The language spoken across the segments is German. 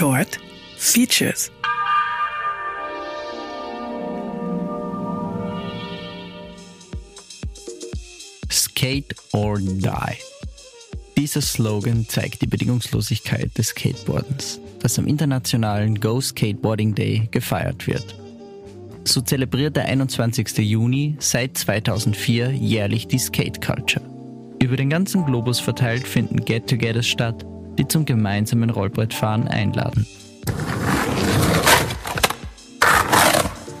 short, features. Skate or Die. Dieser Slogan zeigt die Bedingungslosigkeit des Skateboardens, das am internationalen Go Skateboarding Day gefeiert wird. So zelebriert der 21. Juni seit 2004 jährlich die Skate Culture. Über den ganzen Globus verteilt finden Get-Togethers statt, die zum gemeinsamen Rollbrettfahren einladen.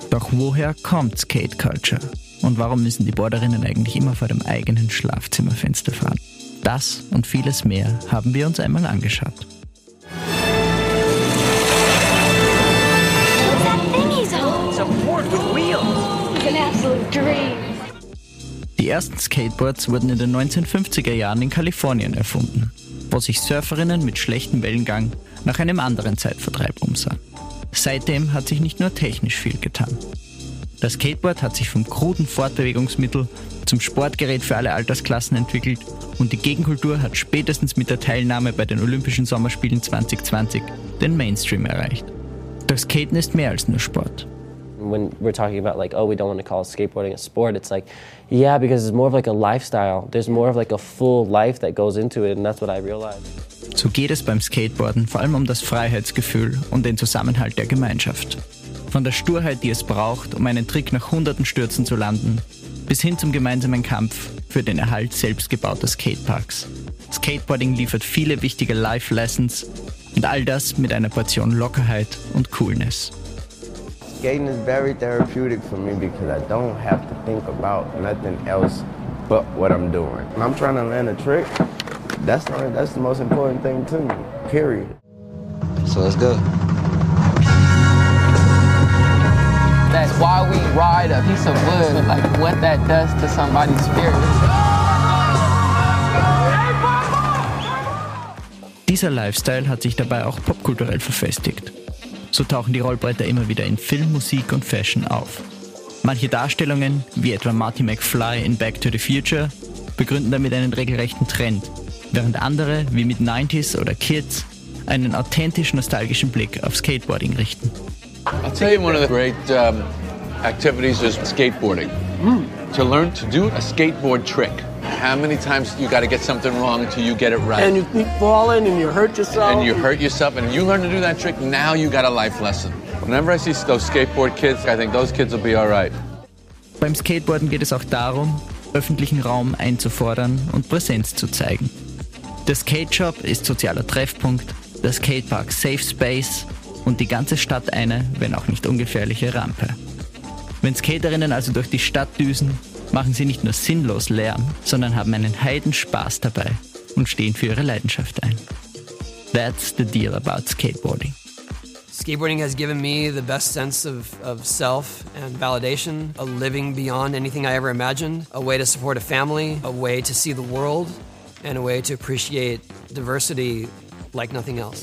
Doch woher kommt Skate Culture? Und warum müssen die Borderinnen eigentlich immer vor dem eigenen Schlafzimmerfenster fahren? Das und vieles mehr haben wir uns einmal angeschaut. Die ersten Skateboards wurden in den 1950er Jahren in Kalifornien erfunden, wo sich Surferinnen mit schlechtem Wellengang nach einem anderen Zeitvertreib umsahen. Seitdem hat sich nicht nur technisch viel getan. Das Skateboard hat sich vom kruden Fortbewegungsmittel zum Sportgerät für alle Altersklassen entwickelt und die Gegenkultur hat spätestens mit der Teilnahme bei den Olympischen Sommerspielen 2020 den Mainstream erreicht. Doch Skaten ist mehr als nur Sport. When we're talking about like oh we don't want to call skateboarding a sport it's like yeah because it's more of like a lifestyle there's more of like a full life that goes into it and that's what i realized So geht es beim Skateboarden vor allem um das Freiheitsgefühl und den Zusammenhalt der Gemeinschaft. Von der Sturheit, die es braucht, um einen Trick nach hunderten Stürzen zu landen, bis hin zum gemeinsamen Kampf für den Erhalt selbstgebauter Skateparks. Skateboarding liefert viele wichtige Life-Lessons und all das mit einer Portion Lockerheit und Coolness. Skating is very therapeutic for me because I don't have to think about nothing else but what I'm doing. When I'm trying to land a trick, that's the, that's the most important thing to me, period. So let's go. That's why we ride a piece of wood, like what that does to somebody's spirit. Dieser Lifestyle hat sich dabei auch popkulturell verfestigt. So tauchen die Rollbretter immer wieder in Film, Musik und Fashion auf. Manche Darstellungen, wie etwa Marty McFly in Back to the Future, begründen damit einen regelrechten Trend, während andere, wie mit 90s oder Kids, einen authentisch nostalgischen Blick auf Skateboarding richten. I'll tell you one of the great um, activities is skateboarding. To learn to do a skateboard trick. How many times you got to get something wrong till you get it right? and you keep falling and you hurt yourself. and you hurt yourself and you learn to do that trick, now you got a life lesson. Whenever I see those skateboard kids, I think those kids will be all right. Beim Skateboarden geht es auch darum, öffentlichen Raum einzufordern und Präsenz zu zeigen. Der Skate Shop ist sozialer Treffpunkt, der Skatepark Safe Space und die ganze Stadt eine, wenn auch nicht ungefährliche Rampe. Wenn Skaterinnen also durch die Stadt düsen, machen sie nicht nur sinnlos Lärm, sondern haben einen Heidenspaß dabei und stehen für ihre Leidenschaft ein. That's the deal about skateboarding. Skateboarding has given me the best sense of, of self and validation, a living beyond anything I ever imagined, a way to support a family, a way to see the world, and a way to appreciate diversity like nothing else.